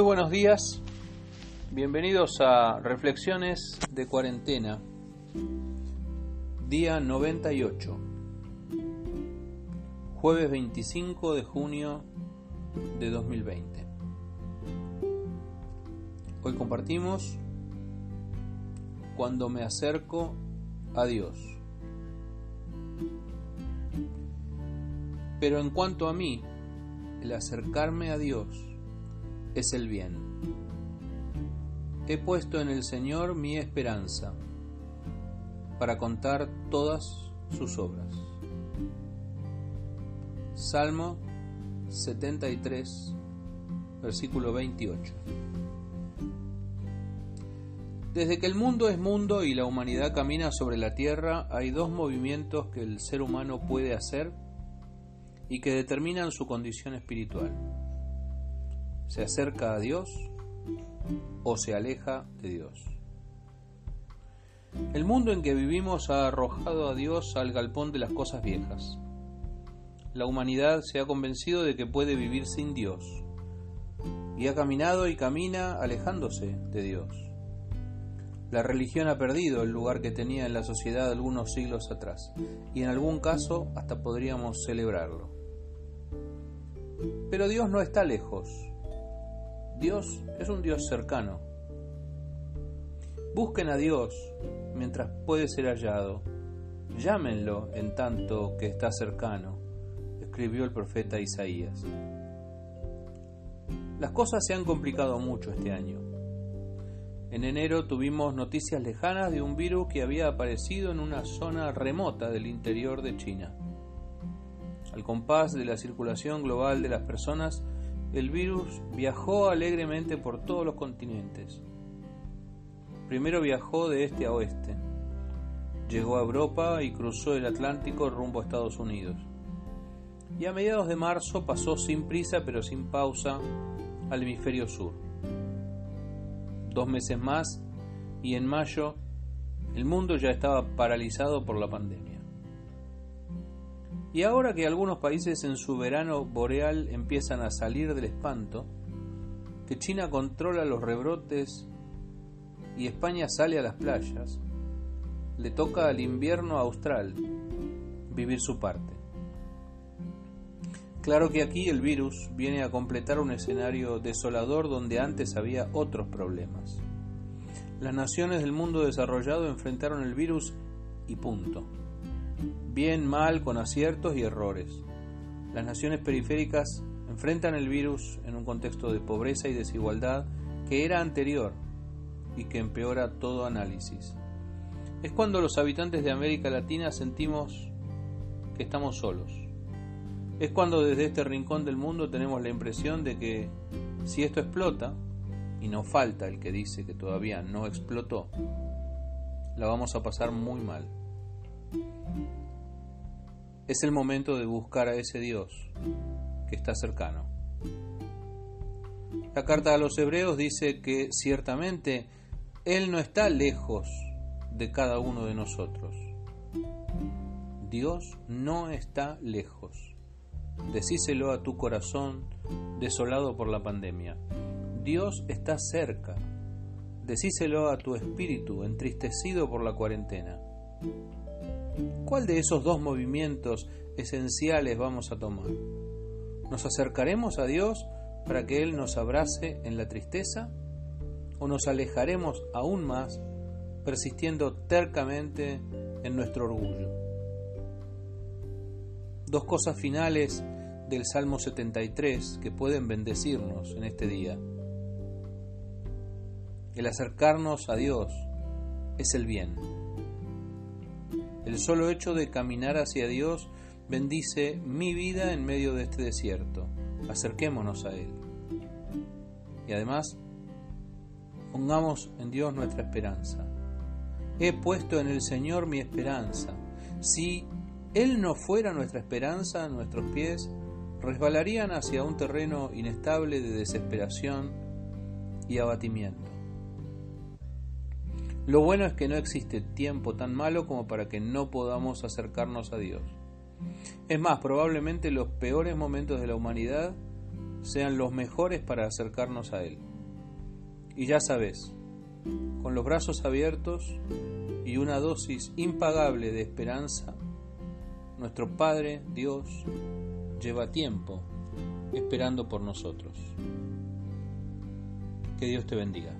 Muy buenos días, bienvenidos a Reflexiones de Cuarentena, día 98, jueves 25 de junio de 2020. Hoy compartimos Cuando me acerco a Dios. Pero en cuanto a mí, el acercarme a Dios es el bien. He puesto en el Señor mi esperanza para contar todas sus obras. Salmo 73, versículo 28. Desde que el mundo es mundo y la humanidad camina sobre la tierra, hay dos movimientos que el ser humano puede hacer y que determinan su condición espiritual. Se acerca a Dios o se aleja de Dios. El mundo en que vivimos ha arrojado a Dios al galpón de las cosas viejas. La humanidad se ha convencido de que puede vivir sin Dios y ha caminado y camina alejándose de Dios. La religión ha perdido el lugar que tenía en la sociedad algunos siglos atrás y en algún caso hasta podríamos celebrarlo. Pero Dios no está lejos. Dios es un Dios cercano. Busquen a Dios mientras puede ser hallado. Llámenlo en tanto que está cercano, escribió el profeta Isaías. Las cosas se han complicado mucho este año. En enero tuvimos noticias lejanas de un virus que había aparecido en una zona remota del interior de China. Al compás de la circulación global de las personas, el virus viajó alegremente por todos los continentes. Primero viajó de este a oeste, llegó a Europa y cruzó el Atlántico rumbo a Estados Unidos. Y a mediados de marzo pasó sin prisa pero sin pausa al hemisferio sur. Dos meses más y en mayo el mundo ya estaba paralizado por la pandemia. Y ahora que algunos países en su verano boreal empiezan a salir del espanto, que China controla los rebrotes y España sale a las playas, le toca al invierno austral vivir su parte. Claro que aquí el virus viene a completar un escenario desolador donde antes había otros problemas. Las naciones del mundo desarrollado enfrentaron el virus y punto bien, mal, con aciertos y errores. Las naciones periféricas enfrentan el virus en un contexto de pobreza y desigualdad que era anterior y que empeora todo análisis. Es cuando los habitantes de América Latina sentimos que estamos solos. Es cuando desde este rincón del mundo tenemos la impresión de que si esto explota, y no falta el que dice que todavía no explotó, la vamos a pasar muy mal. Es el momento de buscar a ese Dios que está cercano. La carta a los hebreos dice que ciertamente Él no está lejos de cada uno de nosotros. Dios no está lejos. Decíselo a tu corazón desolado por la pandemia. Dios está cerca. Decíselo a tu espíritu entristecido por la cuarentena. ¿Cuál de esos dos movimientos esenciales vamos a tomar? ¿Nos acercaremos a Dios para que Él nos abrace en la tristeza? ¿O nos alejaremos aún más persistiendo tercamente en nuestro orgullo? Dos cosas finales del Salmo 73 que pueden bendecirnos en este día. El acercarnos a Dios es el bien el solo hecho de caminar hacia Dios bendice mi vida en medio de este desierto. Acerquémonos a Él. Y además, pongamos en Dios nuestra esperanza. He puesto en el Señor mi esperanza. Si Él no fuera nuestra esperanza, nuestros pies resbalarían hacia un terreno inestable de desesperación y abatimiento. Lo bueno es que no existe tiempo tan malo como para que no podamos acercarnos a Dios. Es más, probablemente los peores momentos de la humanidad sean los mejores para acercarnos a Él. Y ya sabes, con los brazos abiertos y una dosis impagable de esperanza, nuestro Padre Dios lleva tiempo esperando por nosotros. Que Dios te bendiga.